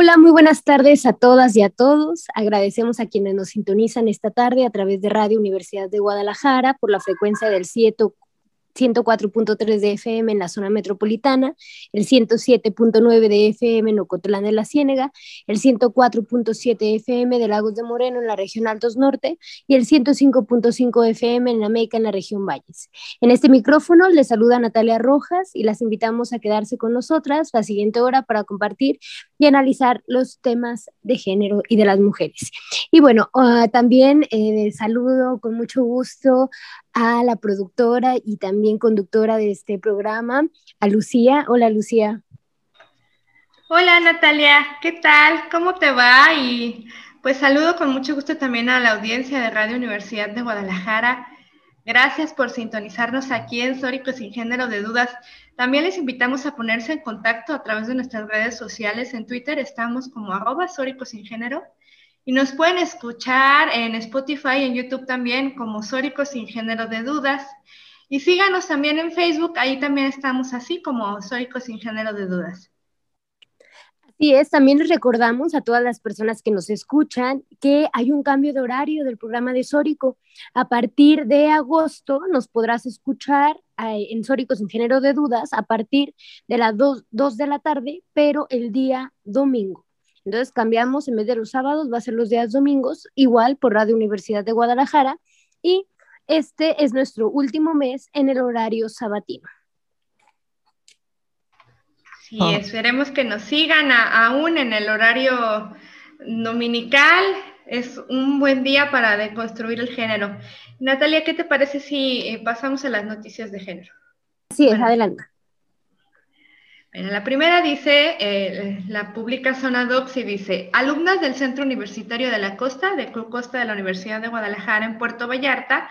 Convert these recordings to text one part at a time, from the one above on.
Hola, muy buenas tardes a todas y a todos. Agradecemos a quienes nos sintonizan esta tarde a través de Radio Universidad de Guadalajara por la frecuencia del 7 104.3 de FM en la zona metropolitana, el 107.9 de FM en Ocotlán de la Ciénega, el 104.7 FM de Lagos de Moreno en la región Altos Norte y el 105.5 FM en América en la región Valles. En este micrófono les saluda Natalia Rojas y las invitamos a quedarse con nosotras la siguiente hora para compartir y analizar los temas de género y de las mujeres. Y bueno, uh, también eh, saludo con mucho gusto a la productora y también conductora de este programa, a Lucía. Hola, Lucía. Hola, Natalia. ¿Qué tal? ¿Cómo te va? Y pues saludo con mucho gusto también a la audiencia de Radio Universidad de Guadalajara. Gracias por sintonizarnos aquí en Sórico Sin Género de Dudas. También les invitamos a ponerse en contacto a través de nuestras redes sociales. En Twitter estamos como arroba Sin Género y nos pueden escuchar en Spotify en YouTube también como Sórico Sin Género de Dudas. Y síganos también en Facebook, ahí también estamos así como Sórico Sin Género de Dudas. Así es, también les recordamos a todas las personas que nos escuchan que hay un cambio de horario del programa de Sórico. A partir de agosto nos podrás escuchar eh, en Sórico Sin Género de Dudas a partir de las 2 de la tarde, pero el día domingo. Entonces cambiamos, en vez de los sábados, va a ser los días domingos, igual por Radio Universidad de Guadalajara. Y este es nuestro último mes en el horario sabatino. Sí, esperemos que nos sigan aún en el horario dominical. Es un buen día para deconstruir el género. Natalia, ¿qué te parece si eh, pasamos a las noticias de género? Sí, es, adelante. La primera dice, eh, la publica Zona Docs y dice, alumnas del Centro Universitario de la Costa, de Club Costa de la Universidad de Guadalajara en Puerto Vallarta,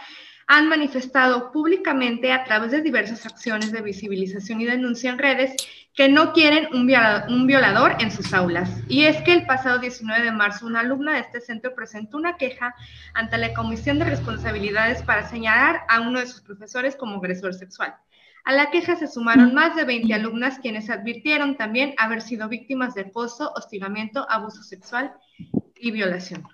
han manifestado públicamente a través de diversas acciones de visibilización y denuncia en redes que no quieren un violador, un violador, en sus aulas. Y es que el pasado 19 de marzo una alumna de este centro presentó una queja ante la Comisión de Responsabilidades para señalar a uno de sus profesores como agresor sexual. A la queja se sumaron más de 20 alumnas quienes advirtieron también haber sido víctimas de acoso, hostigamiento, abuso sexual y violación.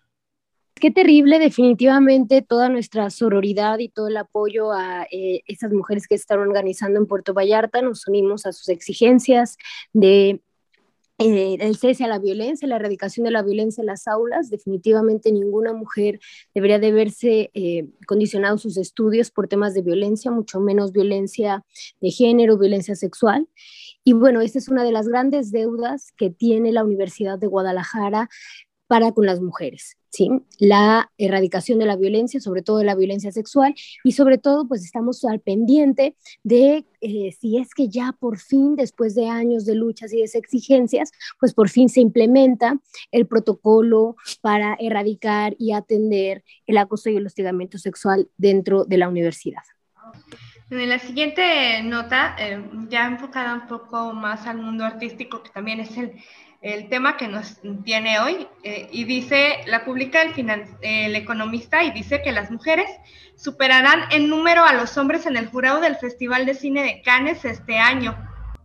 Qué terrible, definitivamente toda nuestra sororidad y todo el apoyo a eh, esas mujeres que están organizando en Puerto Vallarta. Nos unimos a sus exigencias de eh, el cese a la violencia, la erradicación de la violencia en las aulas. Definitivamente ninguna mujer debería de verse eh, condicionado sus estudios por temas de violencia, mucho menos violencia de género, violencia sexual. Y bueno, esta es una de las grandes deudas que tiene la Universidad de Guadalajara para con las mujeres. ¿Sí? la erradicación de la violencia, sobre todo de la violencia sexual, y sobre todo pues estamos al pendiente de eh, si es que ya por fin, después de años de luchas y de exigencias, pues por fin se implementa el protocolo para erradicar y atender el acoso y el hostigamiento sexual dentro de la universidad. En la siguiente nota, eh, ya enfocada un poco más al mundo artístico, que también es el el tema que nos tiene hoy eh, y dice, la publica el, el, economista y dice que las mujeres superarán en número a los hombres en el jurado del Festival de Cine de Cannes este año.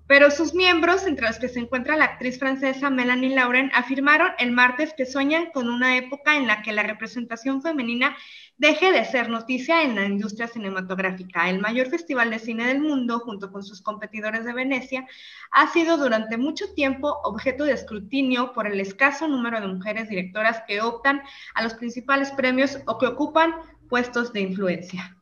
Pero sus miembros, entre los que se encuentra la actriz francesa Melanie Lauren, afirmaron el martes que sueñan con una época en la que la representación femenina deje de ser noticia en la industria cinematográfica. El mayor festival de cine del mundo, junto con sus competidores de Venecia, ha sido durante mucho tiempo objeto de escrutinio por el escaso número de mujeres directoras que optan a los principales premios o que ocupan puestos de influencia.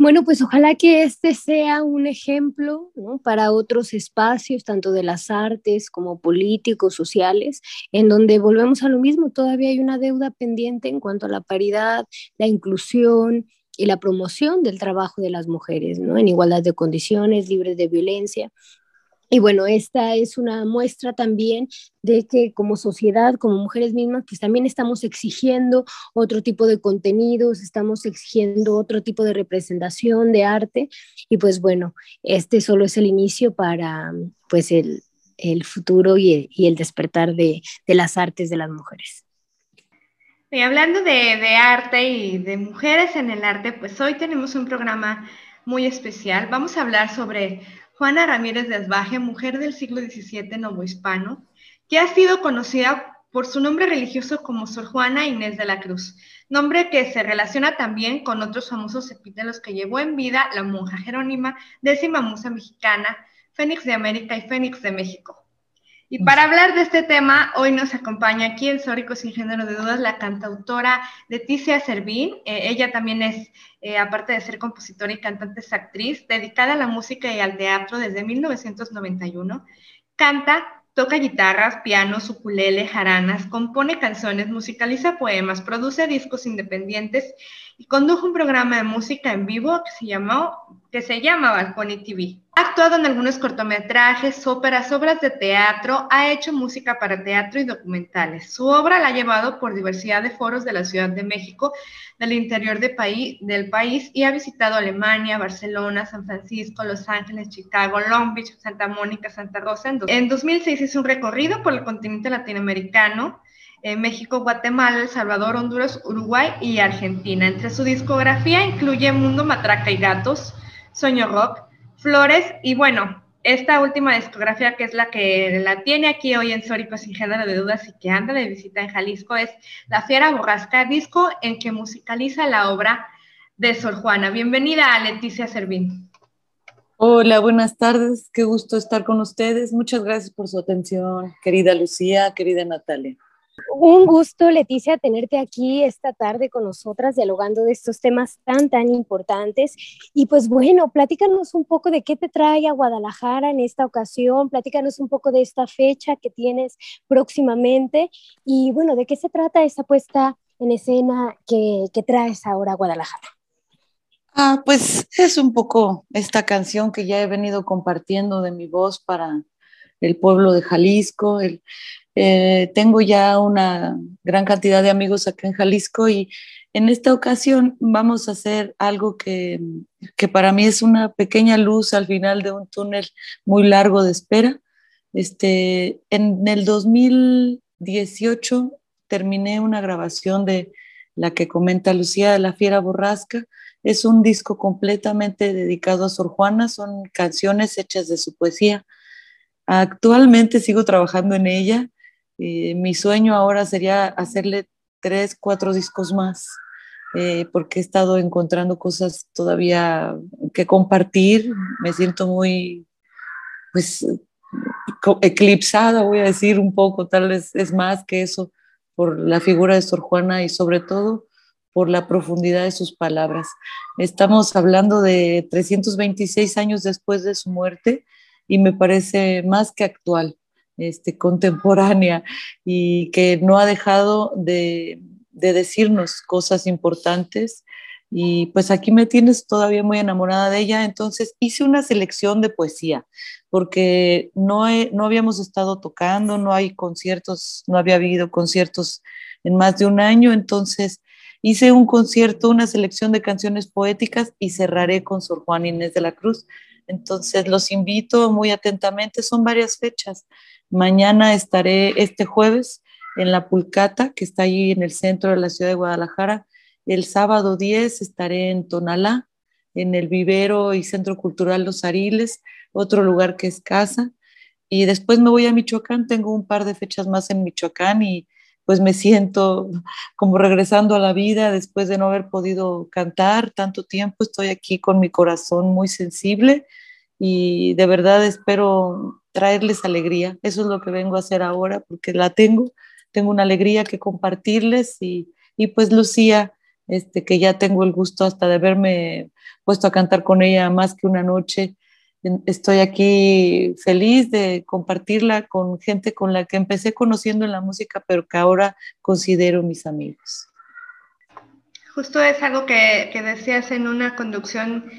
Bueno, pues ojalá que este sea un ejemplo para otros espacios, tanto de las artes como políticos, sociales, en donde volvemos a lo mismo, todavía hay una deuda pendiente en cuanto a la paridad, la inclusión y la promoción del trabajo de las mujeres, ¿no? En igualdad de condiciones, libres de violencia. Y bueno, esta es una muestra también de que como sociedad, como mujeres mismas, pues también estamos exigiendo otro tipo de contenidos, estamos exigiendo otro tipo de representación de arte. Y pues bueno, este solo es el inicio para pues el, el futuro y el, despertar de, de, las artes de las mujeres. Y hablando de, de arte y de mujeres en el arte, pues hoy tenemos un programa muy especial. Vamos a hablar sobre Juana Ramírez de Asbaje, mujer del siglo XVII novohispano, que ha sido conocida por su nombre religioso como Sor Juana Inés de la Cruz, nombre que se relaciona también con otros famosos epítelos que llevó en vida la monja Jerónima, décima musa mexicana, Fénix de América y Fénix de México. Y para hablar de este tema, hoy nos acompaña aquí en Sórico Sin Género de Dudas la cantautora Leticia Servín. Eh, ella también es, eh, aparte de ser compositora y cantante, es actriz, dedicada a la música y al teatro desde 1991. Canta, toca guitarras, pianos, ukulele, jaranas, compone canciones, musicaliza poemas, produce discos independientes y condujo un programa de música en vivo que se, llamó, que TV. Ha actuado en algunos cortometrajes, óperas, obras de teatro, ha hecho música para teatro y documentales. Su obra la ha llevado por diversidad de foros de la Ciudad de México, del interior del país y ha visitado Alemania, Barcelona, San Francisco, Los Ángeles, Chicago, Long Beach, Santa Mónica, Santa Rosa. En 2006 hizo un recorrido por el continente latinoamericano, en México, Guatemala, El Salvador, Honduras, Uruguay y Argentina. Entre su discografía incluye Mundo Matraca y Gatos, Sueño Rock, Flores y bueno, esta última discografía que es la que la tiene aquí hoy en Sórico sin género de dudas y que anda de visita en Jalisco es La Fiera Borrasca, disco en que musicaliza la obra de Sor Juana. Bienvenida a Leticia Servín. Hola, buenas tardes, qué gusto estar con ustedes. Muchas gracias por su atención, querida Lucía, querida Natalia. Un gusto, Leticia, tenerte aquí esta tarde con nosotras dialogando de estos temas tan, tan importantes. Y pues bueno, platícanos un poco de qué te trae a Guadalajara en esta ocasión, platícanos un poco de esta fecha que tienes próximamente y bueno, de qué se trata esa puesta en escena que, que traes ahora a Guadalajara. Ah, pues es un poco esta canción que ya he venido compartiendo de mi voz para el pueblo de Jalisco, el, eh, tengo ya una gran cantidad de amigos acá en Jalisco y en esta ocasión vamos a hacer algo que, que, para mí es una pequeña luz al final de un túnel muy largo de espera. Este, en el 2018 terminé una grabación de la que comenta Lucía de la Fiera Borrasca. Es un disco completamente dedicado a Sor Juana, son canciones hechas de su poesía. Actualmente sigo trabajando en ella eh, mi sueño ahora sería hacerle tres, cuatro discos más, eh, porque he estado encontrando cosas todavía que compartir. Me siento muy, pues, eclipsada, voy a decir un poco, tal vez es más que eso, por la figura de Sor Juana y sobre todo por la profundidad de sus palabras. Estamos hablando de 326 años después de su muerte y me parece más que actual este, contemporánea y que no ha dejado de, decirnos cosas importantes. Y pues aquí me tienes todavía muy enamorada de ella. Entonces hice una selección de poesía, porque no, no habíamos estado tocando, no hay conciertos, no había habido conciertos en más de un año. Entonces hice un concierto, una selección de canciones poéticas y cerraré con Sor Juan Inés de la Cruz. Entonces los invito muy atentamente, son varias fechas. Mañana estaré este jueves en la Pulcata, que está ahí en el centro de la ciudad de Guadalajara. El sábado 10 estaré en Tonalá, en el Vivero y Centro Cultural Los Ariles, otro lugar que es casa. Y después me voy a Michoacán, tengo un par de fechas más en Michoacán y pues me siento como regresando a la vida después de no haber podido cantar tanto tiempo. Estoy aquí con mi corazón muy sensible y de verdad espero traerles alegría. Eso es lo que vengo a hacer ahora porque la tengo, tengo una alegría que compartirles y, y pues Lucía, este, que ya tengo el gusto hasta de haberme puesto a cantar con ella más que una noche. Estoy aquí feliz de compartirla con gente con la que empecé conociendo en la música, pero que ahora considero mis amigos. Justo es algo que, que decías en una conducción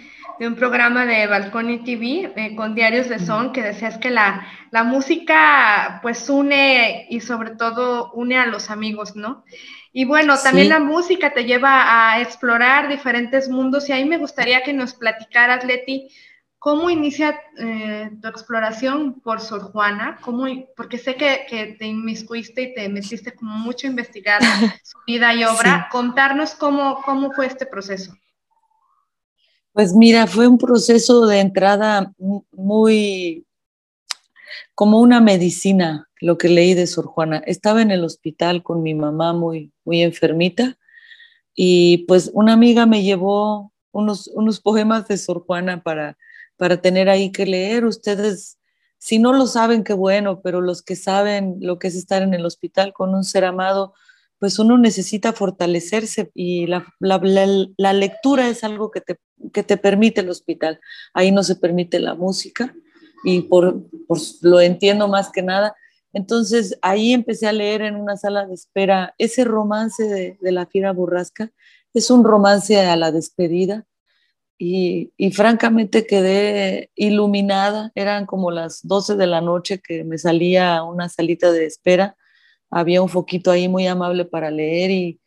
de un programa de Balcón y TV eh, con Diarios de Son, que decías que la, la música pues une y sobre todo une a los amigos, ¿no? Y bueno, también la música te lleva a explorar diferentes mundos y ahí me gustaría que nos platicaras, Leti, cómo inicia eh, tu exploración por Sor Juana, ¿Cómo, porque sé que, que, te inmiscuiste y te metiste como mucho a investigar su vida y obra. Contarnos cómo, cómo fue este proceso. Pues mira, fue un proceso de entrada muy como una medicina, lo que leí de Sor Juana. Estaba en el hospital con mi mamá muy, muy enfermita y pues una amiga me llevó unos, unos poemas de Sor Juana para, para tener ahí que leer. Ustedes, si no lo saben, qué bueno, pero los que saben lo que es estar en el hospital con un ser amado, pues uno necesita fortalecerse y la, la, lectura es algo que te, que te permite el hospital. Ahí no se permite la música y por, por, lo entiendo más que nada. Entonces ahí empecé a leer en una sala de espera ese romance de, de la fiera burrasca. Es un romance a la despedida y, y, francamente quedé iluminada. Eran como las 12 de la noche que me salía a una salita de espera. Había un foquito ahí muy amable para leer y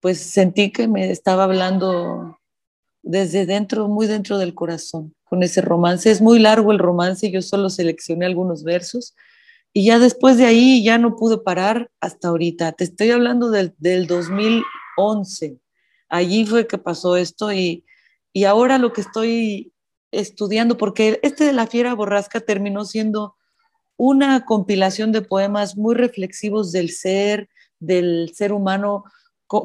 pues sentí que me estaba hablando desde dentro, muy dentro del corazón con ese romance. Es muy largo el romance, yo solo seleccioné algunos versos y ya después de ahí ya no pude parar hasta ahorita. Te estoy hablando del, del 2011. Allí fue que pasó esto y, y ahora lo que estoy estudiando, porque este de la fiera borrasca terminó siendo una compilación de poemas muy reflexivos del ser, del ser humano,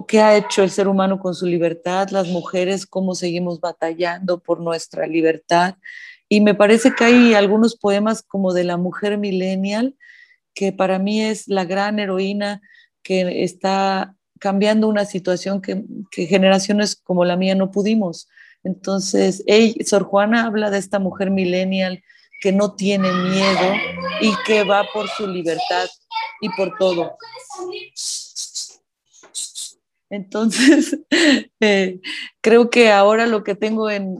qué ha hecho el ser humano con su libertad, las mujeres, cómo seguimos batallando por nuestra libertad. Y me parece que hay algunos poemas como de la mujer millennial, que para mí es la gran heroína que está cambiando una situación que, generaciones como la mía no pudimos. Entonces, Sor Juana habla de esta mujer millennial que no tiene miedo y que va por su libertad y por todo. Entonces, eh, creo que ahora lo que tengo en,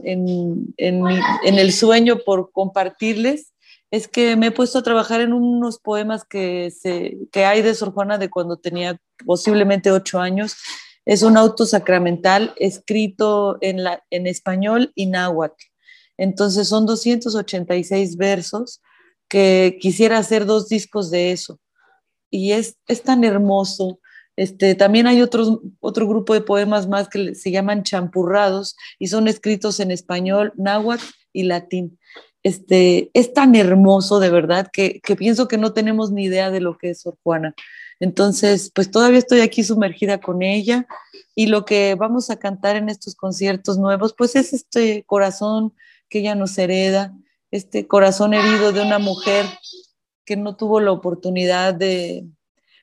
el sueño por compartirles es que me he puesto a trabajar en unos poemas que, se, que hay de Sor Juana de cuando tenía posiblemente ocho años. Es un auto sacramental escrito en, la, en español y náhuatl. Entonces son 286 versos que quisiera hacer dos discos de eso. Y es, es tan hermoso este, también hay otros, otro grupo de poemas más que se llaman champurrados y son escritos en español, náhuatl y latín. Este, es tan hermoso de verdad que, que, pienso que no tenemos ni idea de lo que es Sor Juana. Entonces, pues todavía estoy aquí sumergida con ella y lo que vamos a cantar en estos conciertos nuevos, pues es este corazón que ella nos hereda, este corazón herido de una mujer que no tuvo la oportunidad de,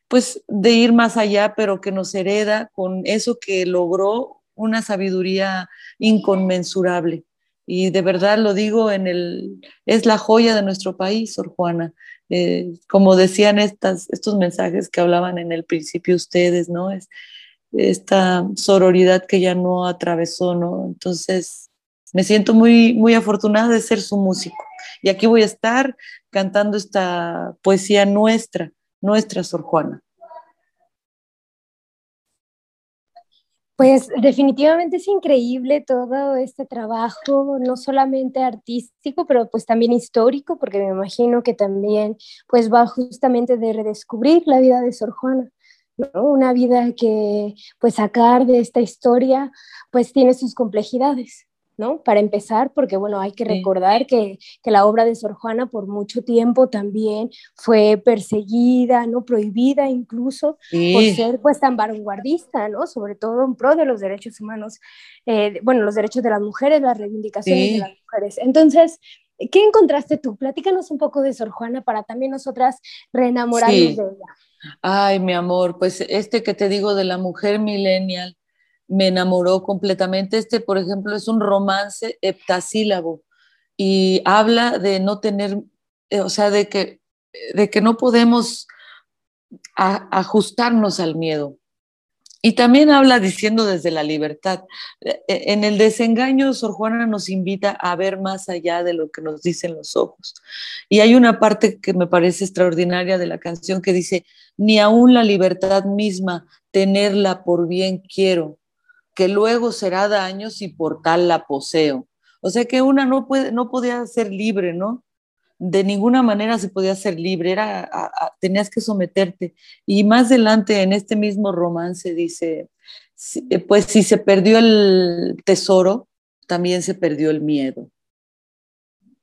pues de ir más allá, pero que nos hereda con eso que logró una sabiduría inconmensurable. Y de verdad lo digo, en el, es la joya de nuestro país, Sor Juana. Eh, como decían estas, estos mensajes que hablaban en el principio ustedes, ¿no? Es esta sororidad que ya no atravesó, ¿no? Entonces, me siento muy, muy afortunada de ser su músico. Y aquí voy a estar cantando esta poesía nuestra, nuestra Sor Juana. Pues definitivamente es increíble todo este trabajo, no solamente artístico, pero pues también histórico, porque me imagino que también pues va justamente de redescubrir la vida de Sor Juana. ¿no? Una vida que pues sacar de esta historia pues tiene sus complejidades. ¿No? Para empezar, porque bueno, hay que recordar que, la obra de Sor Juana por mucho tiempo también fue perseguida, ¿no? Prohibida incluso por ser pues tan vanguardista, ¿no? Sobre todo en pro de los derechos humanos, eh, bueno, los derechos de las mujeres, las reivindicaciones de las mujeres. Entonces, ¿qué encontraste tú? Platícanos un poco de Sor Juana para también nosotras reenamorarnos de ella. Ay, mi amor, pues este que te digo de la mujer millennial, me enamoró completamente. Este, por ejemplo, es un romance heptasílabo y habla de no tener, eh, o sea, de que, de que no podemos ajustarnos al miedo. y también habla diciendo desde la libertad. E, e, en el desengaño, Sor Juana nos invita a ver más allá de lo que nos dicen los ojos. Y hay una parte que me parece extraordinaria de la canción que dice, ni aún la libertad misma, tenerla por bien quiero, que luego será daño si por tal la poseo. O sea que una no, puede, no podía ser libre, ¿no? de ninguna manera se podía ser libre, era, tenías que someterte. Y más adelante en este mismo romance dice, eh, pues si se perdió el tesoro, también se perdió el miedo.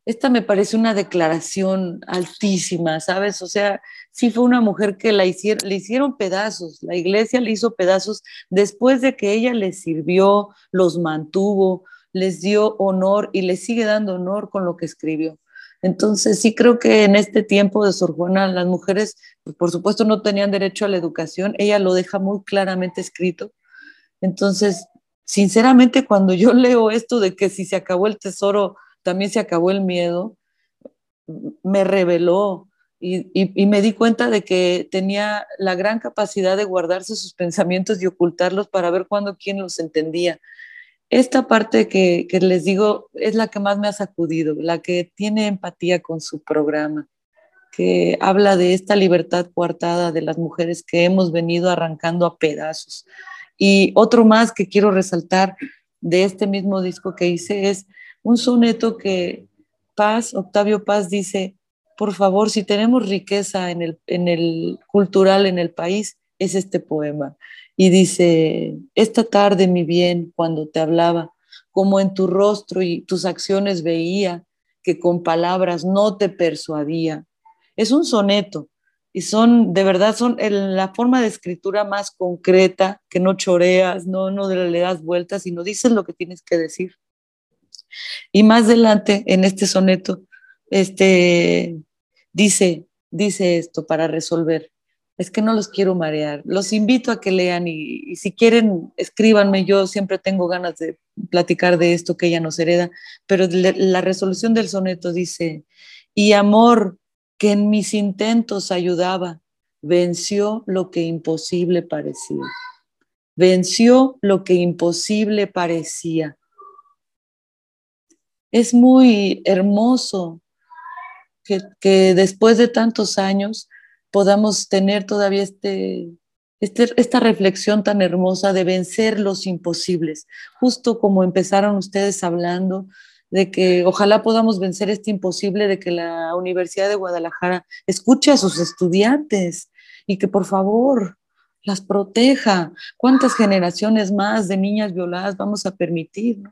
Esta me parece una declaración altísima, ¿sabes? O sea, sí fue una mujer que la hicieron, le hicieron pedazos, la iglesia le hizo pedazos después de que ella les sirvió, los mantuvo, les dio honor y les sigue dando honor con lo que escribió. Entonces, sí creo que en este tiempo de Sor Juana, las mujeres, pues, por supuesto, no tenían derecho a la educación. Ella lo deja muy claramente escrito. Entonces, sinceramente, cuando yo leo esto de que si se acabó el tesoro, también se acabó el miedo, me reveló y, me di cuenta de que tenía la gran capacidad de guardarse sus pensamientos y ocultarlos para ver cuándo quién los entendía esta parte que, les digo es la que más me ha sacudido, la que tiene empatía con su programa, que habla de esta libertad coartada de las mujeres que hemos venido arrancando a pedazos. Y otro más que quiero resaltar de este mismo disco que hice es un soneto que Paz, Octavio Paz dice, por favor, si tenemos riqueza en el, en el cultural en el país, es este poema y dice, esta tarde, mi bien, cuando te hablaba, como en tu rostro y tus acciones veía que con palabras no te persuadía. Es un soneto y son, de verdad, son la forma de escritura más concreta, que no choreas, no, no le das vueltas, sino dices lo que tienes que decir. Y más adelante, en este soneto, este, dice, dice esto para resolver es que no los quiero marear. Los invito a que lean y, si quieren, escríbanme. Yo siempre tengo ganas de platicar de esto que ella nos hereda, pero la resolución del soneto dice, y amor que en mis intentos ayudaba, venció lo que imposible parecía. Venció lo que imposible parecía. Es muy hermoso que, después de tantos años podamos tener todavía este, este, esta reflexión tan hermosa de vencer los imposibles, justo como empezaron ustedes hablando de que ojalá podamos vencer este imposible de que la Universidad de Guadalajara escuche a sus estudiantes y que por favor las proteja. ¿Cuántas generaciones más de niñas violadas vamos a permitir?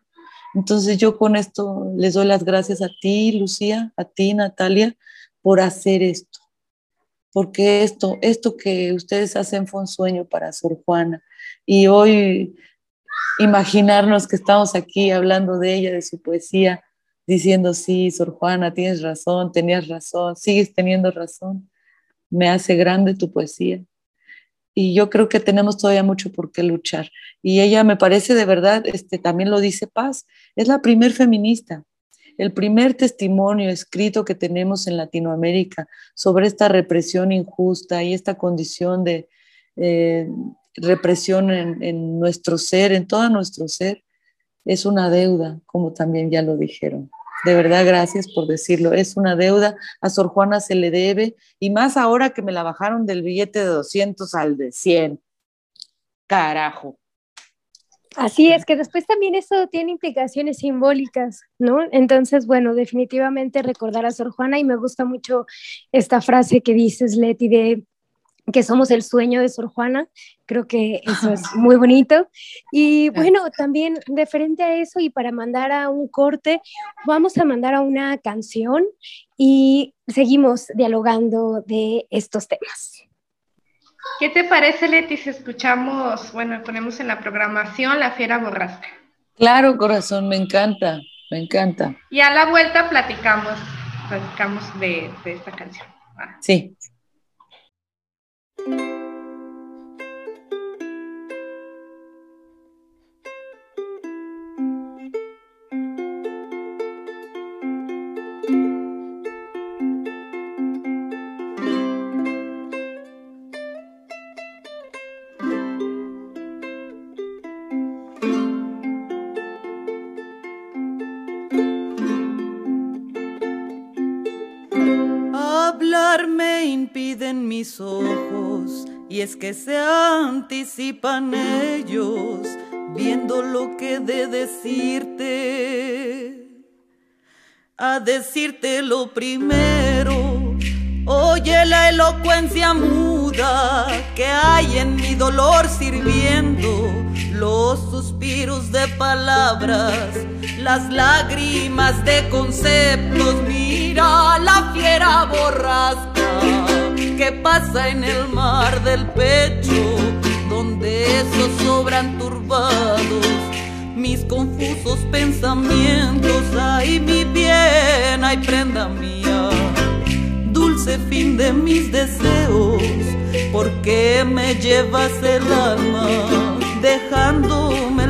Entonces yo con esto les doy las gracias a ti, Lucía, a ti, Natalia, por hacer esto porque esto, esto que ustedes hacen fue un sueño para Sor Juana. Y hoy imaginarnos que estamos aquí hablando de ella, de su poesía, diciendo, sí, Sor Juana, tienes razón, tenías razón, sigues teniendo razón, me hace grande tu poesía. Y yo creo que tenemos todavía mucho por qué luchar. Y ella me parece de verdad, este, también lo dice Paz, es la primer feminista, el primer testimonio escrito que tenemos en Latinoamérica sobre esta represión injusta y esta condición de eh, represión en, nuestro ser, en todo nuestro ser, es una deuda, como también ya lo dijeron. De verdad, gracias por decirlo. Es una deuda. A Sor Juana se le debe. Y más ahora que me la bajaron del billete de 200 al de 100. Carajo. Así es, que después también eso tiene implicaciones simbólicas, ¿no? Entonces, bueno, definitivamente recordar a Sor Juana y me gusta mucho esta frase que dices, Leti, de que somos el sueño de Sor Juana. Creo que eso es muy bonito. Y bueno, también de frente a eso y para mandar a un corte, vamos a mandar a una canción y seguimos dialogando de estos temas. ¿Qué te parece, Leti, si escuchamos, bueno, ponemos en la programación La Fiera Borrasca? Claro, corazón, me encanta, me encanta. Y a la vuelta platicamos, platicamos de, esta canción. Sí. Hablar y es que se anticipan ellos viendo lo que de decirte. A decirte lo primero, oye la elocuencia muda que hay en mi dolor sirviendo los suspiros de palabras, las lágrimas de conceptos. Mira la fiera borrasca que pasa en el mar del pecho, donde esos sobran turbados. Mis confusos pensamientos, ay mi bien, ay prenda mía, dulce fin de mis deseos, porque me llevas el alma, dejándome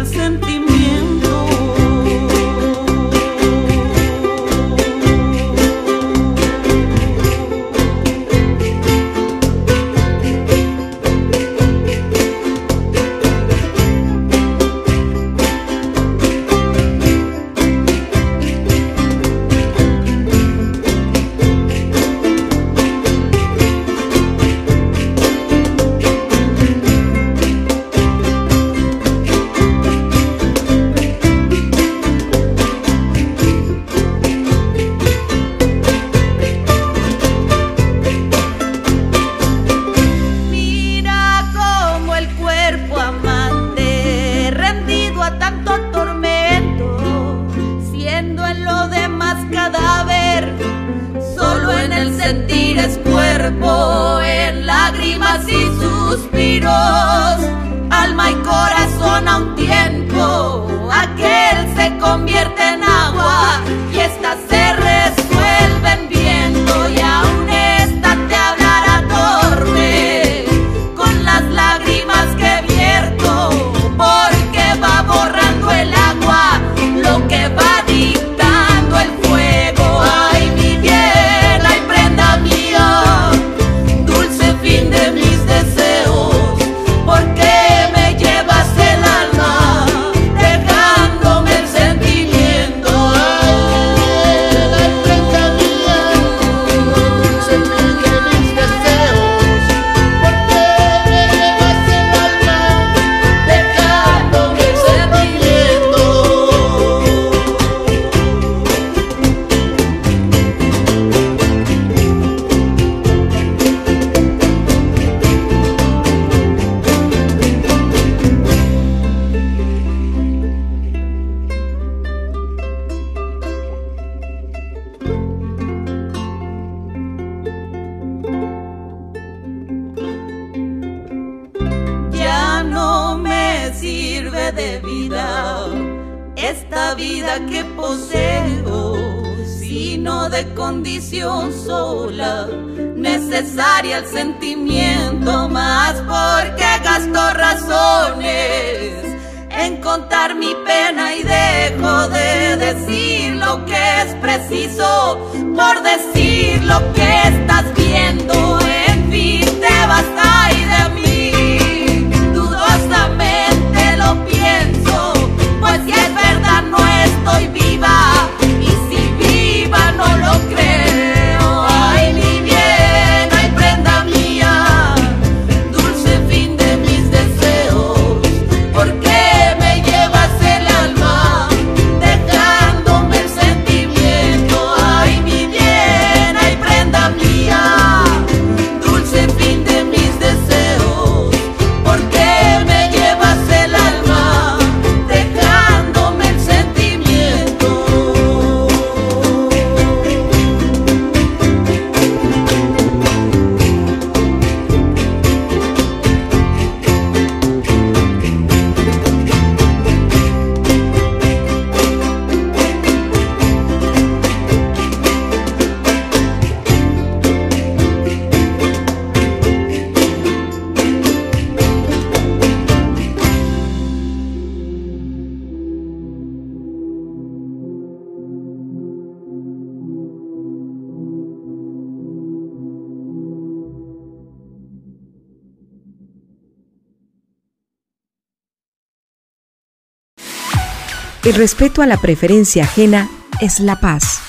El respeto a la preferencia ajena es la paz.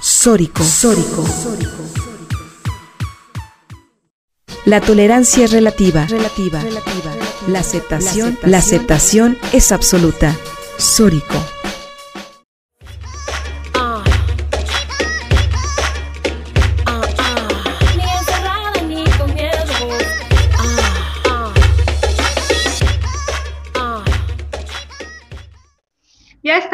Sórico. Sórico. La tolerancia es relativa. Relativa. Relativa. La aceptación, la aceptación es absoluta. Sórico.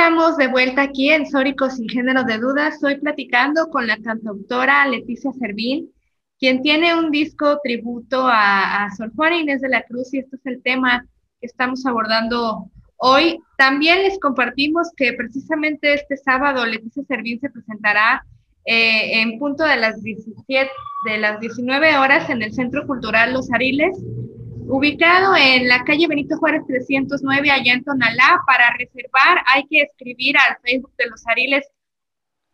Estamos de vuelta aquí en Sórico sin género de dudas. Estoy platicando con la cantautora Leticia Servín, quien tiene un disco tributo a, Sor Juana Inés de la Cruz y este es el tema que estamos abordando hoy. También les compartimos que precisamente este sábado Leticia Servín se presentará eh, en punto de las 17, de las 19 horas en el Centro Cultural Los Ariles ubicado en la calle Benito Juárez 309, allá en Tonalá. Para reservar hay que escribir al Facebook de los Ariles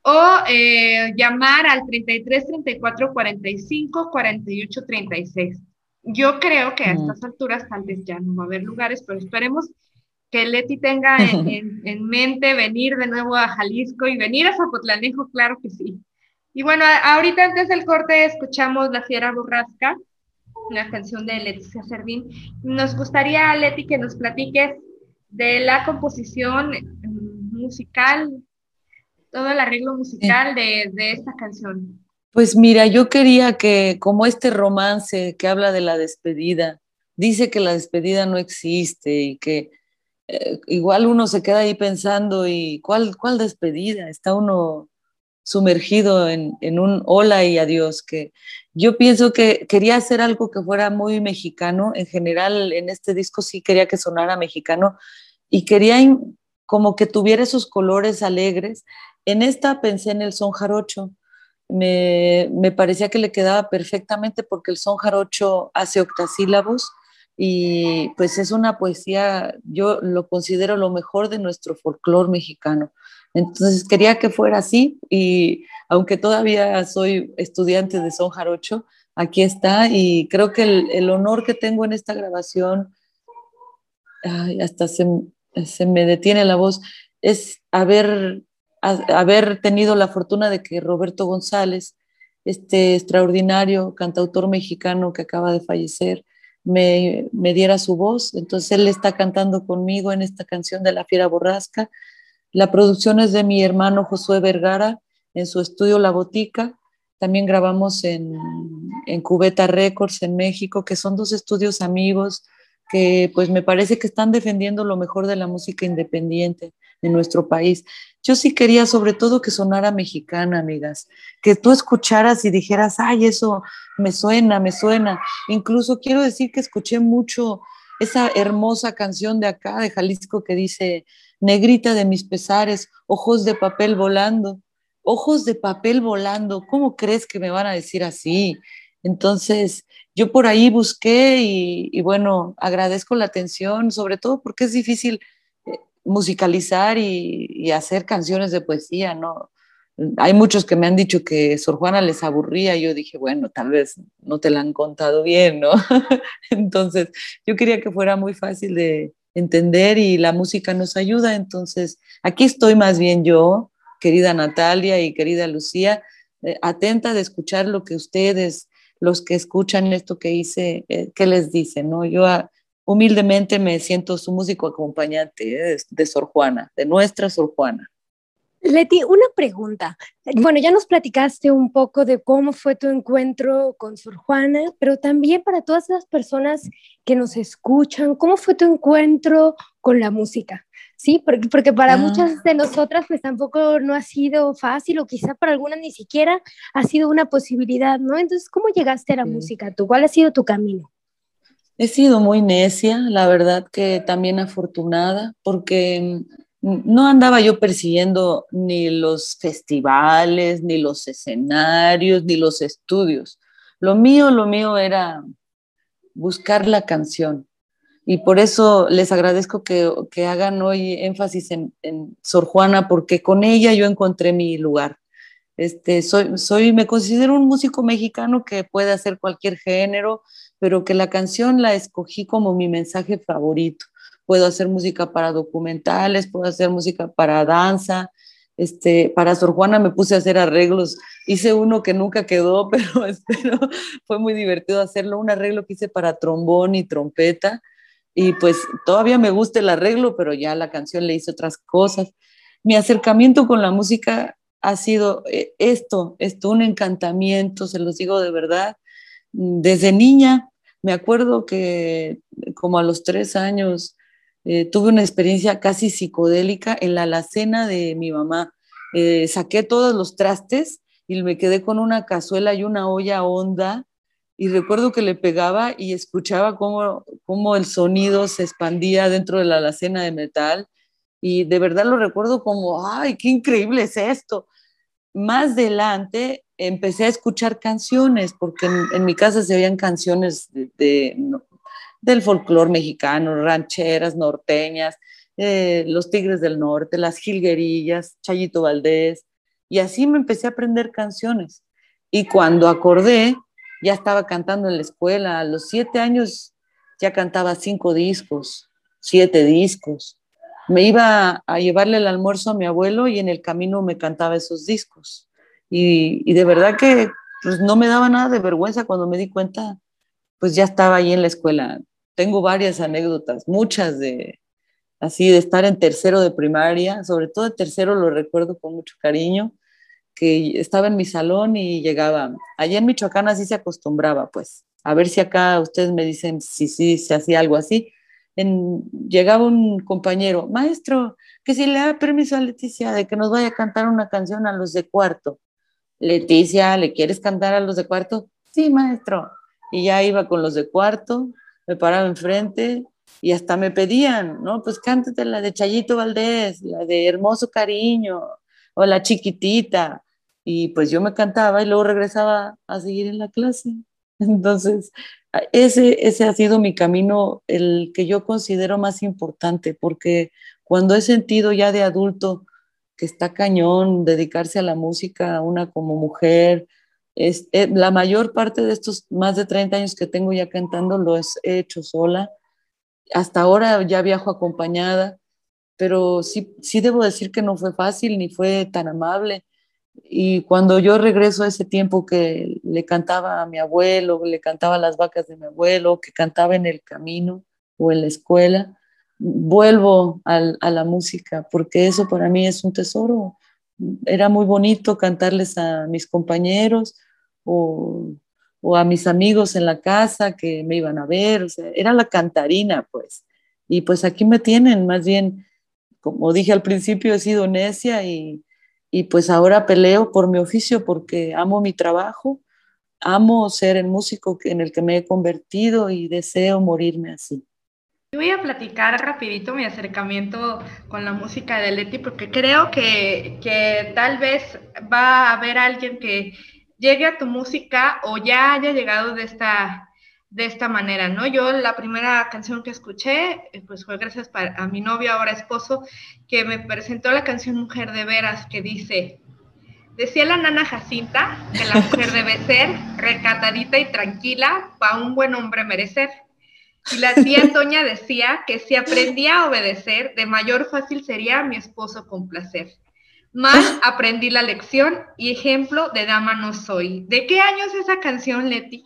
o eh, llamar al 33 34 45 48 36. Yo creo que a estas alturas tal vez ya no va a haber lugares, pero esperemos que Leti tenga en, en, mente venir de nuevo a Jalisco y venir a Zapotlanejo, claro que sí. Y bueno, ahorita antes del corte escuchamos La Fiera Borrasca una canción de Leticia Servín. Nos gustaría, Leti, que nos platiques de la composición mm, musical, todo el arreglo musical de, de esta canción. Pues mira, yo quería que, como este romance que habla de la despedida, dice que la despedida no existe y que eh, igual uno se queda ahí pensando, ¿y cuál, cuál despedida? Está uno sumergido en, en, un hola y adiós, que yo pienso que quería hacer algo que fuera muy mexicano, en general en este disco sí quería que sonara mexicano y quería como que tuviera esos colores alegres. En esta pensé en el son jarocho, me, me parecía que le quedaba perfectamente porque el son jarocho hace octasílabos y pues es una poesía, yo lo considero lo mejor de nuestro folclore mexicano. Entonces quería que fuera así y aunque todavía soy estudiante de son jarocho, aquí está y creo que el, honor que tengo en esta grabación, hasta se, se, me detiene la voz, es haber, haber tenido la fortuna de que Roberto González, este extraordinario cantautor mexicano que acaba de fallecer, me, me, diera su voz. Entonces él está cantando conmigo en esta canción de La Fiera Borrasca la producción es de mi hermano Josué Vergara en su estudio La Botica. También grabamos en, en Cubeta Records en México, que son dos estudios amigos que pues me parece que están defendiendo lo mejor de la música independiente de nuestro país. Yo sí quería sobre todo que sonara mexicana, amigas, que tú escucharas y dijeras, ay, eso me suena, me suena. Incluso quiero decir que escuché mucho esa hermosa canción de acá, de Jalisco, que dice, negrita de mis pesares, ojos de papel volando, ojos de papel volando, ¿cómo crees que me van a decir así? Entonces, yo por ahí busqué y, bueno, agradezco la atención, sobre todo porque es difícil eh, musicalizar y, hacer canciones de poesía, ¿no? Hay muchos que me han dicho que Sor Juana les aburría, y yo dije, bueno, tal vez no te la han contado bien, ¿no? Entonces, yo quería que fuera muy fácil de, entender y la música nos ayuda. Entonces, aquí estoy más bien yo, querida Natalia y querida Lucía, eh, atenta de escuchar lo que ustedes, los que escuchan esto que hice, eh, qué les dicen, ¿no? Yo ah, humildemente me siento su músico acompañante de Sor Juana, de nuestra Sor Juana. Leti, una pregunta. Bueno, ya nos platicaste un poco de cómo fue tu encuentro con Sor Juana, pero también para todas las personas que nos escuchan, ¿cómo fue tu encuentro con la música? Sí, porque, porque para ah. muchas de nosotras pues tampoco no ha sido fácil o quizá para algunas ni siquiera ha sido una posibilidad, ¿no? Entonces, ¿cómo llegaste a la música tú? ¿Cuál ha sido tu camino? He sido muy necia, la verdad que también afortunada, porque no andaba yo persiguiendo ni los festivales, ni los escenarios, ni los estudios. Lo mío, lo mío era buscar la canción. Y por eso les agradezco que, hagan hoy énfasis en, Sor Juana, porque con ella yo encontré mi lugar. Este, soy, soy, me considero un músico mexicano que puede hacer cualquier género, pero que la canción la escogí como mi mensaje favorito puedo hacer música para documentales, puedo hacer música para danza, Este, para Sor Juana me puse a hacer arreglos. Hice uno que nunca quedó, pero, espero fue muy divertido hacerlo. Un arreglo que hice para trombón y trompeta. Y pues todavía me gusta el arreglo, pero ya la canción le hice otras cosas. Mi acercamiento con la música ha sido eh, esto, esto, un encantamiento, se los digo de verdad. Desde niña, me acuerdo que como a los tres años eh, tuve una experiencia casi psicodélica en la alacena de mi mamá. Eh, saqué todos los trastes y me quedé con una cazuela y una olla honda y recuerdo que le pegaba y escuchaba cómo, cómo el sonido se expandía dentro de la alacena de metal y de verdad lo recuerdo como, ay, qué increíble es esto. Más adelante empecé a escuchar canciones, porque en, mi casa se oían canciones de, del folclore mexicano, rancheras, norteñas, eh, los Tigres del Norte, las Jilguerillas, Chayito Valdés, y así me empecé a aprender canciones. Y cuando acordé, ya estaba cantando en la escuela, a los siete años ya cantaba cinco discos, siete discos me iba a llevarle el almuerzo a mi abuelo y en el camino me cantaba esos discos. Y, de verdad que pues, no me daba nada de vergüenza cuando me di cuenta, pues ya estaba ahí en la escuela. Tengo varias anécdotas, muchas de así de estar en tercero de primaria, sobre todo en tercero lo recuerdo con mucho cariño, que estaba en mi salón y llegaba. Allá en Michoacán así se acostumbraba, pues. A ver si acá ustedes me dicen si sí se hacía algo así llegaba un compañero, maestro, que si le da permiso a Leticia de que nos vaya a cantar una canción a los de cuarto. Leticia, ¿le quieres cantar a los de cuarto? Sí, maestro. Y ya iba con los de cuarto, me paraba enfrente y hasta me pedían, ¿no? Pues cántate la de Chayito Valdés, la de Hermoso Cariño o la chiquitita. Y pues yo me cantaba y luego regresaba a seguir en la clase. Entonces, ese, ese ha sido mi camino, el que yo considero más importante, porque cuando he sentido ya de adulto que está cañón dedicarse a la música, una como mujer, es, eh, la mayor parte de estos más de 30 años que tengo ya cantando lo he hecho sola. Hasta ahora ya viajo acompañada, pero sí, sí debo decir que no fue fácil ni fue tan amable. Y cuando yo regreso a ese tiempo que le cantaba a mi abuelo, le cantaba a las vacas de mi abuelo, que cantaba en el camino o en la escuela, vuelvo a la música, porque eso para mí es un tesoro. Era muy bonito cantarles a mis compañeros o, o a mis amigos en la casa que me iban a ver, o sea, era la cantarina, pues. Y pues aquí me tienen, más bien, como dije al principio, he sido necia y y pues ahora peleo por mi oficio porque amo mi trabajo, amo ser el músico en el que me he convertido y deseo morirme así. Voy a platicar rapidito mi acercamiento con la música de Leti porque creo que, que tal vez va a haber alguien que llegue a tu música o ya haya llegado de esta de esta manera, ¿no? Yo la primera canción que escuché, eh, pues fue gracias a mi novio, ahora esposo, que me presentó la canción Mujer de Veras, que dice, decía la nana Jacinta que la mujer debe ser recatadita y tranquila para un buen hombre merecer. Y la tía Toña decía que si aprendía a obedecer, de mayor fácil sería mi esposo complacer. Más aprendí la lección y ejemplo de dama no soy. ¿De qué año es esa canción, Leti?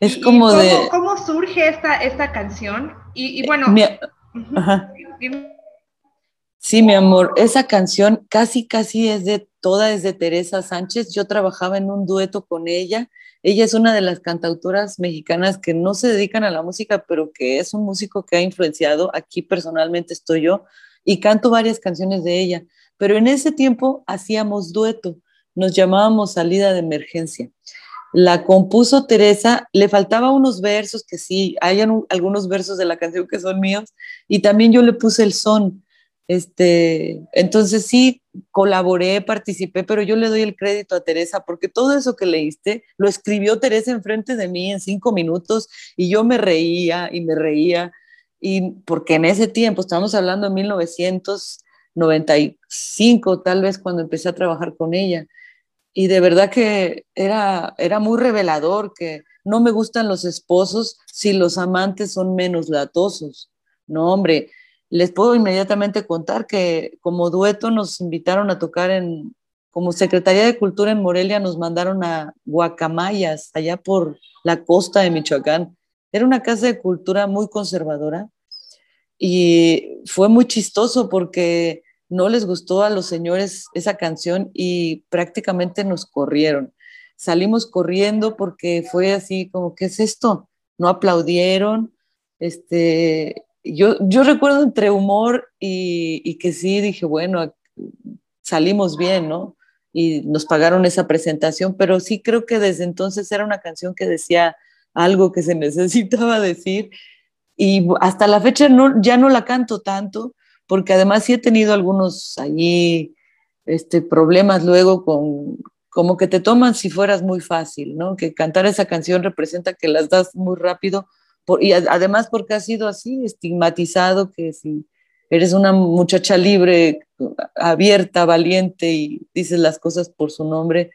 Es como cómo, de... ¿Cómo surge esta, esta canción? Y, bueno... Sí, mi amor, esa canción casi, casi es de toda, es de Teresa Sánchez. Yo trabajaba en un dueto con ella. Ella es una de las cantautoras mexicanas que no se dedican a la música, pero que es un músico que ha influenciado. Aquí personalmente estoy yo y canto varias canciones de ella. Pero en ese tiempo hacíamos dueto, nos llamábamos salida de emergencia la compuso Teresa, le faltaba unos versos que sí, hay algunos versos de la canción que son míos, y también yo le puse el son. Este, entonces sí, colaboré, participé, pero yo le doy el crédito a Teresa porque todo eso que leíste lo escribió Teresa enfrente de mí en cinco minutos y yo me reía y me reía. Y porque en ese tiempo, estamos hablando de 1995, tal vez cuando empecé a trabajar con ella, y de verdad que era, era muy revelador que no me gustan los esposos si los amantes son menos latosos. No, hombre, les puedo inmediatamente contar que como dueto nos invitaron a tocar en, como Secretaría de Cultura en Morelia, nos mandaron a Guacamayas, allá por la costa de Michoacán. Era una casa de cultura muy conservadora y fue muy chistoso porque no les gustó a los señores esa canción y prácticamente nos corrieron. Salimos corriendo porque fue así como, ¿qué es esto? No aplaudieron. Este, yo, yo recuerdo entre humor y, que sí, dije, bueno, salimos bien, ¿no? Y nos pagaron esa presentación, pero sí creo que desde entonces era una canción que decía algo que se necesitaba decir y hasta la fecha no, ya no la canto tanto, porque además sí he tenido algunos allí este, problemas luego con, como que te toman si fueras muy fácil, ¿no? Que cantar esa canción representa que las das muy rápido, por, y además porque ha sido así, estigmatizado, que si eres una muchacha libre, abierta, valiente y dices las cosas por su nombre,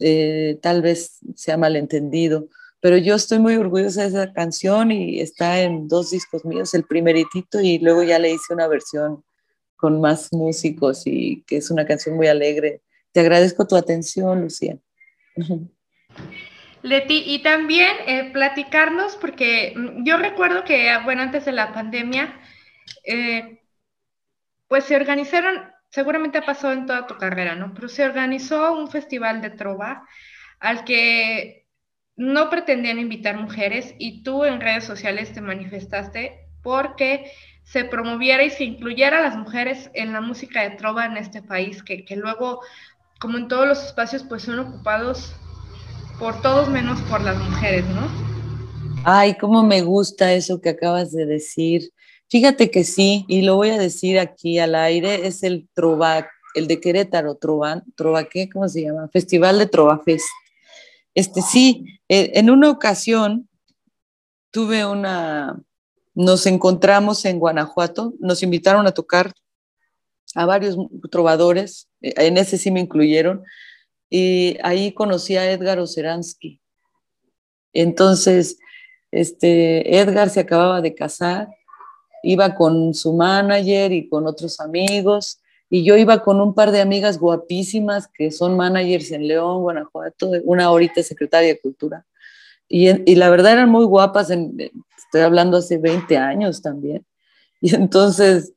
eh, tal vez sea malentendido pero yo estoy muy orgullosa de esa canción y está en dos discos míos, el primeritito y luego ya le hice una versión con más músicos y que es una canción muy alegre. Te agradezco tu atención, Lucía. Leti, y también eh, platicarnos, porque mm, yo recuerdo que, bueno, antes de la pandemia, eh, pues se organizaron, seguramente ha pasado en toda tu carrera, ¿no? Pero se organizó un festival de trova al que no pretendían invitar mujeres y tú en redes sociales te manifestaste porque se promoviera y se incluyera a las mujeres en la música de trova en este país, que, luego, como en todos los espacios, pues son ocupados por todos menos por las mujeres, ¿no? Ay, cómo me gusta eso que acabas de decir. Fíjate que sí, y lo voy a decir aquí al aire, es el Trova, el de Querétaro, Trova, Trova, ¿qué? ¿Cómo se llama? Festival de Trova Fest. Este, sí, eh, en una ocasión tuve una, nos encontramos en Guanajuato, nos invitaron a tocar a varios trovadores, eh, en ese sí me incluyeron, y ahí conocí a Edgar Oceransky. Entonces, este, Edgar se acababa de casar, iba con su manager y con otros amigos, y yo iba con un par de amigas guapísimas que son managers en León, Guanajuato, una ahorita secretaria de Cultura. Y, y la verdad eran muy guapas, estoy hablando hace 20 años también. Y entonces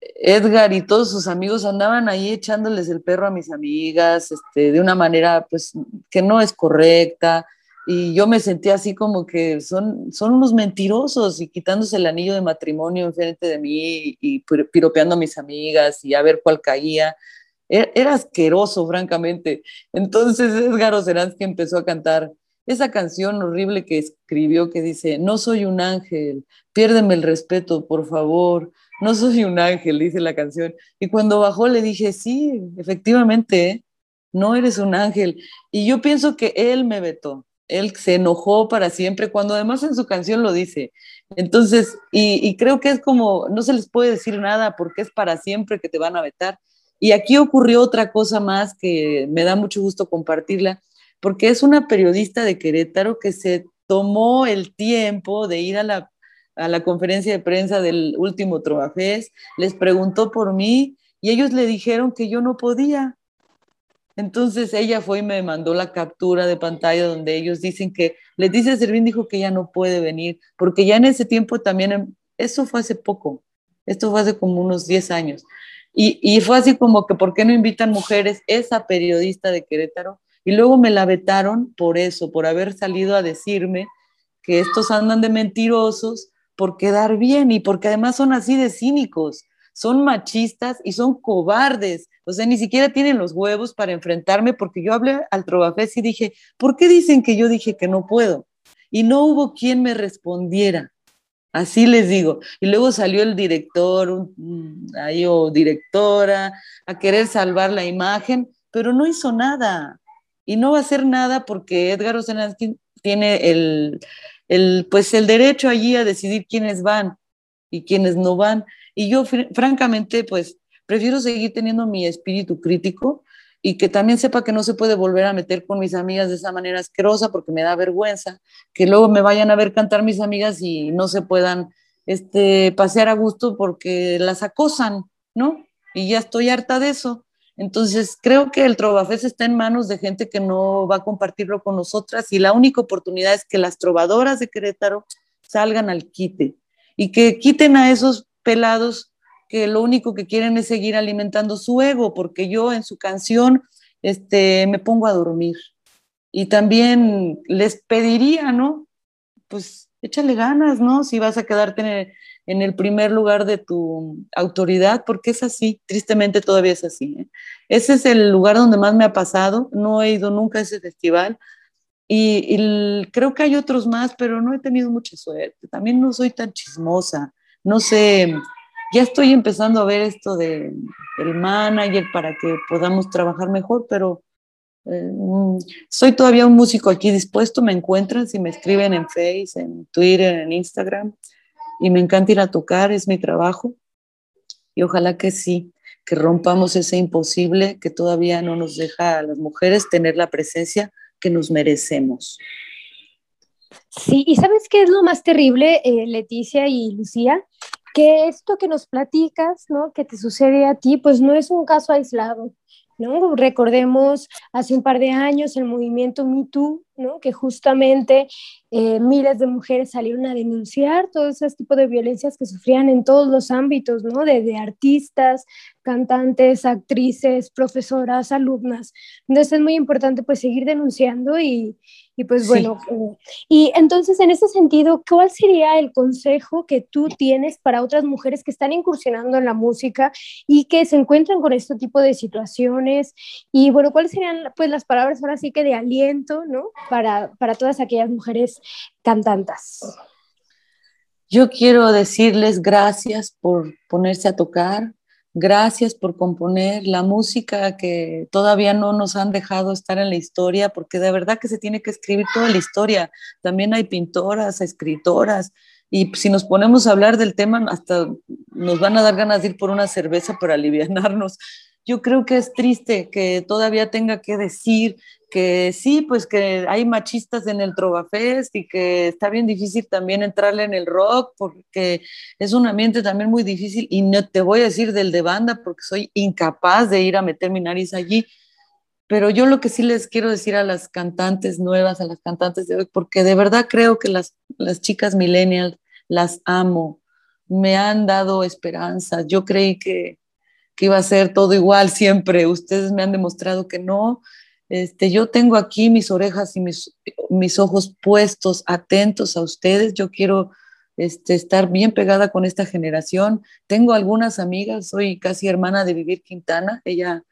Edgar y todos sus amigos andaban ahí echándoles el perro a mis amigas, este, de una manera pues que no es correcta, y yo me sentía así como que son, son unos mentirosos y quitándose el anillo de matrimonio enfrente de mí y piropeando a mis amigas y a ver cuál caía. E-, era, asqueroso, francamente. Entonces Edgar Oceransky empezó a cantar esa canción horrible que escribió que dice, no soy un ángel, piérdeme el respeto, por favor, no soy un ángel, dice la canción. Y cuando bajó le dije, sí, efectivamente, no eres un ángel. Y yo pienso que él me vetó él se enojó para siempre, cuando además en su canción lo dice. Entonces, y, creo que es como, no se les puede decir nada porque es para siempre que te van a vetar. Y aquí ocurrió otra cosa más que me da mucho gusto compartirla, porque es una periodista de Querétaro que se tomó el tiempo de ir a la, a la conferencia de prensa del último Trovafés, les preguntó por mí y ellos le dijeron que yo no podía, entonces ella fue y me mandó la captura de pantalla donde ellos dicen que Leticia Servín dijo que ella no puede venir, porque ya en ese tiempo también, em, eso fue hace poco, esto fue hace como unos 10 años. Y, y fue así como que, ¿por qué no invitan mujeres? Esa periodista de Querétaro. Y luego me la vetaron por eso, por haber salido a decirme que estos andan de mentirosos por quedar bien y porque además son así de cínicos son machistas y son cobardes. O sea, ni siquiera tienen los huevos para enfrentarme porque yo hablé al Trovafés y dije, ¿por qué dicen que yo dije que no puedo? Y no hubo quien me respondiera. Así les digo. Y luego salió el director, ahí o directora, a querer salvar la imagen, pero no hizo nada. Y no va a hacer nada porque Edgar Osenansky tiene el, el, pues el derecho allí a decidir quiénes van y quiénes no van. Y yo, francamente, pues prefiero seguir teniendo mi espíritu crítico y que también sepa que no se puede volver a meter con mis amigas de esa manera asquerosa porque me da vergüenza, que luego me vayan a ver cantar mis amigas y no se puedan este, pasear a gusto porque las acosan, ¿no? Y ya estoy harta de eso. Entonces, creo que el Trovafés está en manos de gente que no va a compartirlo con nosotras y la única oportunidad es que las trovadoras de Querétaro salgan al quite y que quiten a esos pelados que lo único que quieren es seguir alimentando su ego, porque yo en su canción este, me pongo a dormir. Y también les pediría, ¿no? Pues échale ganas, ¿no? Si vas a quedarte en el, primer lugar de tu autoridad, porque es así, tristemente todavía es así. ¿eh? Ese es el lugar donde más me ha pasado, no he ido nunca a ese festival. Y, creo que hay otros más, pero no he tenido mucha suerte. También no soy tan chismosa. No sé, ya estoy empezando a ver esto de el manager para que podamos trabajar mejor, pero eh, mm, soy todavía un músico aquí dispuesto, me encuentran si me escriben en Face, en Twitter, en Instagram, y me encanta ir a tocar, es mi trabajo, y ojalá que sí, que rompamos ese imposible que todavía no nos deja a las mujeres tener la presencia que nos merecemos. Sí, y ¿sabes qué es lo más terrible, eh, Leticia y Lucía? Que esto que nos platicas, ¿no? Que te sucede a ti, pues no es un caso aislado. ¿No? Recordemos hace un par de años el movimiento Me Too, ¿no? que justamente eh, miles de mujeres salieron a denunciar todo ese tipo de violencias que sufrían en todos los ámbitos, ¿no? desde artistas, cantantes, actrices, profesoras, alumnas. Entonces es muy importante pues seguir denunciando y, y pues bueno, eh, y entonces en ese sentido, ¿cuál sería el consejo que tú tienes para otras mujeres que están incursionando en la música y que se encuentran con este tipo de situaciones? Y bueno, ¿cuáles serían pues las palabras ahora sí que de aliento, ¿no? Para, para todas aquellas mujeres cantantas. Yo quiero decirles gracias por ponerse a tocar, Gracias por componer la música que todavía no nos han dejado estar en la historia, porque de verdad que se tiene que escribir toda la historia. También hay pintoras, escritoras, y si nos ponemos a hablar del tema, hasta nos van a dar ganas de ir por una cerveza para aliviarnos. Yo creo que es triste que todavía tenga que decir que sí, pues que hay machistas en el Trovafest y que está bien difícil también entrarle en el rock porque es un ambiente también muy difícil y no te voy a decir del de banda porque soy incapaz de ir a meter mi nariz allí, pero yo lo que sí les quiero decir a las cantantes nuevas, a las cantantes de hoy, porque de verdad creo que las, las chicas millennials las amo, me han dado esperanza, yo creí que, que iba a ser todo igual siempre, ustedes me han demostrado que no, este, yo tengo aquí mis orejas y mis, mis ojos puestos, atentos a ustedes. Yo quiero este, estar bien pegada con esta generación. Tengo algunas amigas, soy casi hermana de Vivir Quintana. Ella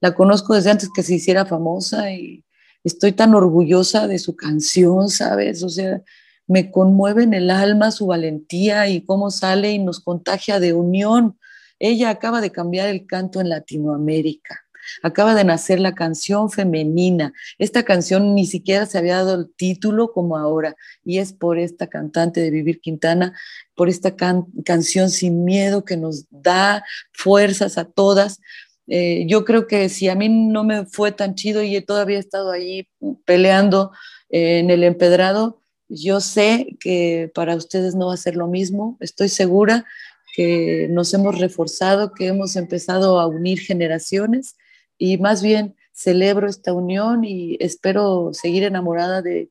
la conozco desde antes que se hiciera famosa y estoy tan orgullosa de su canción, ¿sabes? O sea, me conmueve en el alma su valentía y cómo sale y nos contagia de unión. Ella acaba de cambiar el canto en Latinoamérica. Acaba de nacer la canción femenina. Esta canción ni siquiera se había dado el título como ahora y es por esta cantante de Vivir Quintana, por esta canción sin miedo que nos da fuerzas a todas. Eh, yo creo que si a mí no me fue tan chido y he todavía estado ahí peleando eh, en el empedrado, yo sé que para ustedes no va a ser lo mismo. Estoy segura que nos hemos reforzado, que hemos empezado a unir generaciones y más bien celebro esta unión y espero seguir enamorada de,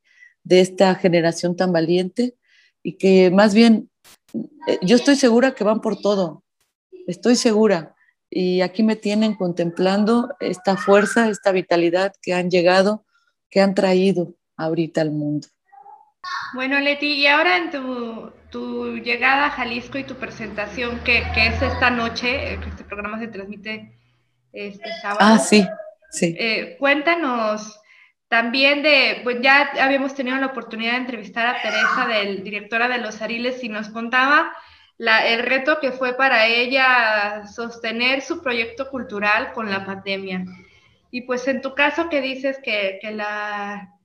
esta generación tan valiente y que más bien eh, yo estoy segura que van por todo, estoy segura. Y aquí me tienen contemplando esta fuerza, esta vitalidad que han llegado, que han traído ahorita al mundo. Bueno, Leti, y ahora en tu, llegada a Jalisco y tu presentación, que, que es esta noche, que este programa se transmite este sábado. Ah, sí, sí. Eh, cuéntanos también de, pues ya habíamos tenido la oportunidad de entrevistar a Teresa, del, directora de Los Ariles, y nos contaba la, el reto que fue para ella sostener su proyecto cultural con la pandemia. Y pues en tu caso que dices que, que la,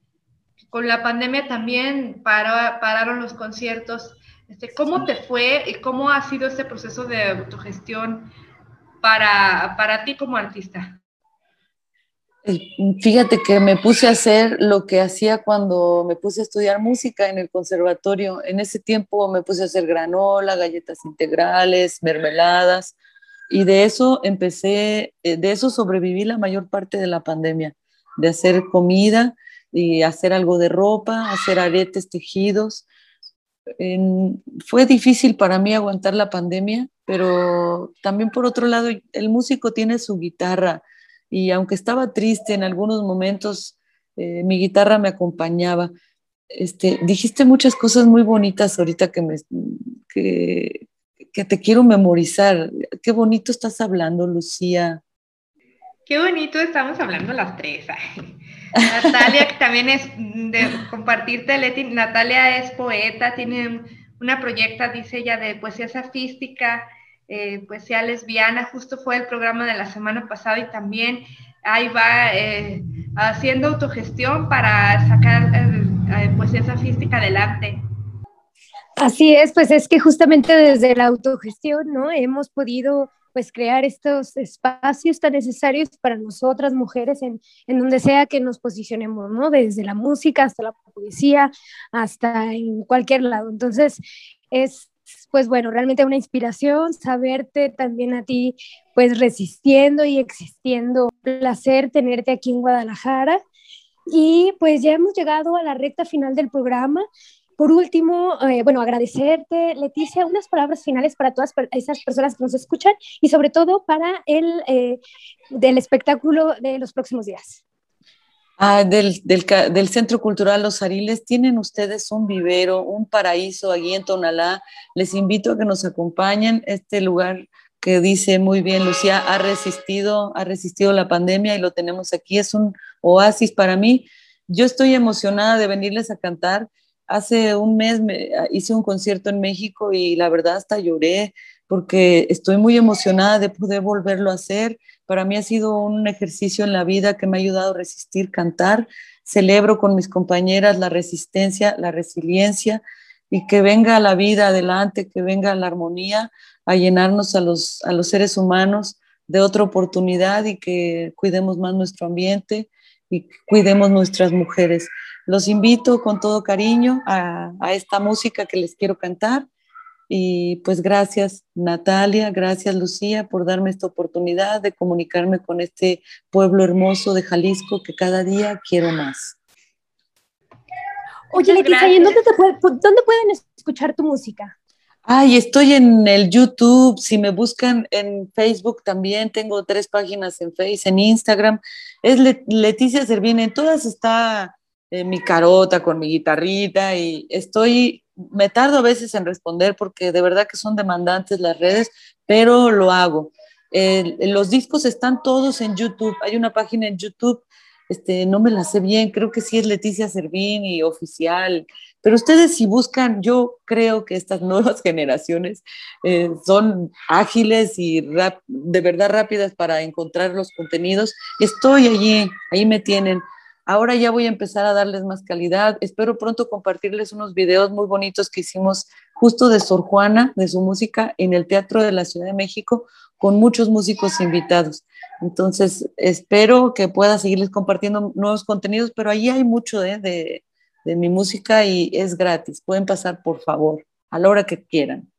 con la pandemia también paró, pararon los conciertos, este, ¿cómo te fue y cómo ha sido este proceso de autogestión para, para ti como artista? Fíjate que me puse a hacer lo que hacía cuando me puse a estudiar música en el conservatorio. En ese tiempo me puse a hacer granola, galletas integrales, mermeladas, y de eso empecé, eh, de eso sobreviví la mayor parte de la pandemia, de hacer comida y hacer algo de ropa, hacer aretes, tejidos. Fue difícil para mí aguantar la pandemia, pero también por otro lado, el músico tiene su guitarra y aunque estaba triste en algunos momentos, eh, mi guitarra me acompañaba. Este, dijiste muchas cosas muy bonitas ahorita que, me, que, que te quiero memorizar. Qué bonito estás hablando, Lucía. Qué bonito estamos hablando las tres. Natalia, que también es de compartirte, Leti, Natalia es poeta, tiene una proyecta, dice ella, de poesía sofística, eh, poesía lesbiana, justo fue el programa de la semana pasada y también ahí va eh, haciendo autogestión para sacar eh, poesía sofística adelante. Así es, pues es que justamente desde la autogestión, ¿no? Hemos podido pues crear estos espacios tan necesarios para nosotras mujeres en, en, donde sea que nos posicionemos, ¿no? Desde la música hasta la poesía, hasta en cualquier lado. Entonces, es pues bueno, realmente una inspiración saberte también a ti pues resistiendo y existiendo. placer tenerte aquí en Guadalajara. Y pues ya hemos llegado a la recta final del programa. Por último, eh, bueno, agradecerte, Leticia, unas palabras finales para todas esas personas que nos escuchan y sobre todo para el eh, del espectáculo de los próximos días. Ah, del, del, Centro Cultural Los Ariles, tienen ustedes un vivero, un paraíso allí en Tonalá. Les invito a que nos acompañen. Este lugar que dice muy bien Lucía, ha resistido, ha resistido la pandemia y lo tenemos aquí. Es un oasis para mí. Yo estoy emocionada de venirles a cantar hace un mes me, ah, hice un concierto en México y la verdad hasta lloré porque estoy muy emocionada de poder volverlo a hacer. Para mí ha sido un ejercicio en la vida que me ha ayudado a resistir, cantar. Celebro con mis compañeras la resistencia, la resiliencia y que venga la vida adelante, que venga la armonía a llenarnos a los, a los seres humanos de otra oportunidad y que cuidemos más nuestro ambiente y cuidemos nuestras mujeres. Los invito con todo cariño a, esta música que les quiero cantar. Y pues gracias Natalia, gracias Lucía por darme esta oportunidad de comunicarme con este pueblo hermoso de Jalisco que cada día quiero más. Oye, Leticia, ¿y dónde, dónde pueden escuchar tu música? Ay, estoy en el YouTube. Si me buscan en Facebook también, tengo tres páginas en Facebook, en Instagram. Es Leticia Servina. En todas está mi carota con mi guitarrita y estoy, me tardo a veces en responder porque de verdad que son demandantes las redes, pero lo hago. los discos están todos en YouTube, hay una página en YouTube, este, no me la sé bien, creo que sí es Leticia Servini oficial, pero ustedes si buscan, yo creo que estas nuevas generaciones eh, son ágiles y de verdad rápidas para encontrar los contenidos. Estoy allí, ahí me tienen. Ahora ya voy a empezar a darles más calidad. Espero pronto compartirles unos videos muy bonitos que hicimos justo de Sor Juana, de su música, en el Teatro de la Ciudad de México, con muchos músicos invitados. Entonces, espero que pueda seguirles compartiendo nuevos contenidos, pero ahí hay mucho ¿eh? de, de mi música y es gratis. Pueden pasar, por favor, a la hora que quieran.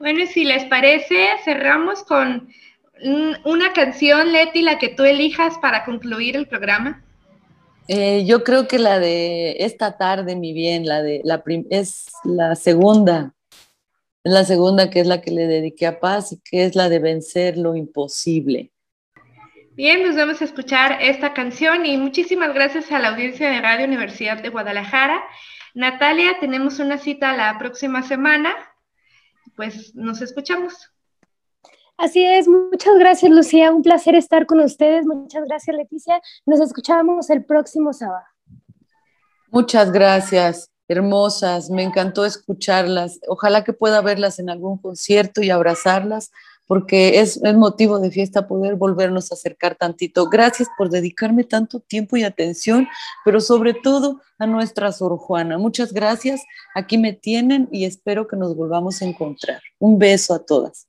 Bueno, si les parece, cerramos con una canción, Leti, la que tú elijas para concluir el programa. Eh, yo creo que la de esta tarde, mi bien, la de la es la segunda, es la segunda que es la que le dediqué a Paz y que es la de vencer lo imposible. Bien, nos vamos a escuchar esta canción y muchísimas gracias a la audiencia de Radio Universidad de Guadalajara. Natalia, tenemos una cita la próxima semana, pues nos escuchamos. Así es, muchas gracias Lucía, un placer estar con ustedes, muchas gracias Leticia, nos escuchamos el próximo sábado. Muchas gracias, hermosas, me encantó escucharlas, ojalá que pueda verlas en algún concierto y abrazarlas, porque es, el motivo de fiesta poder volvernos a acercar tantito. Gracias por dedicarme tanto tiempo y atención, pero sobre todo a nuestra Sor Juana. Muchas gracias, aquí me tienen y espero que nos volvamos a encontrar. Un beso a todas.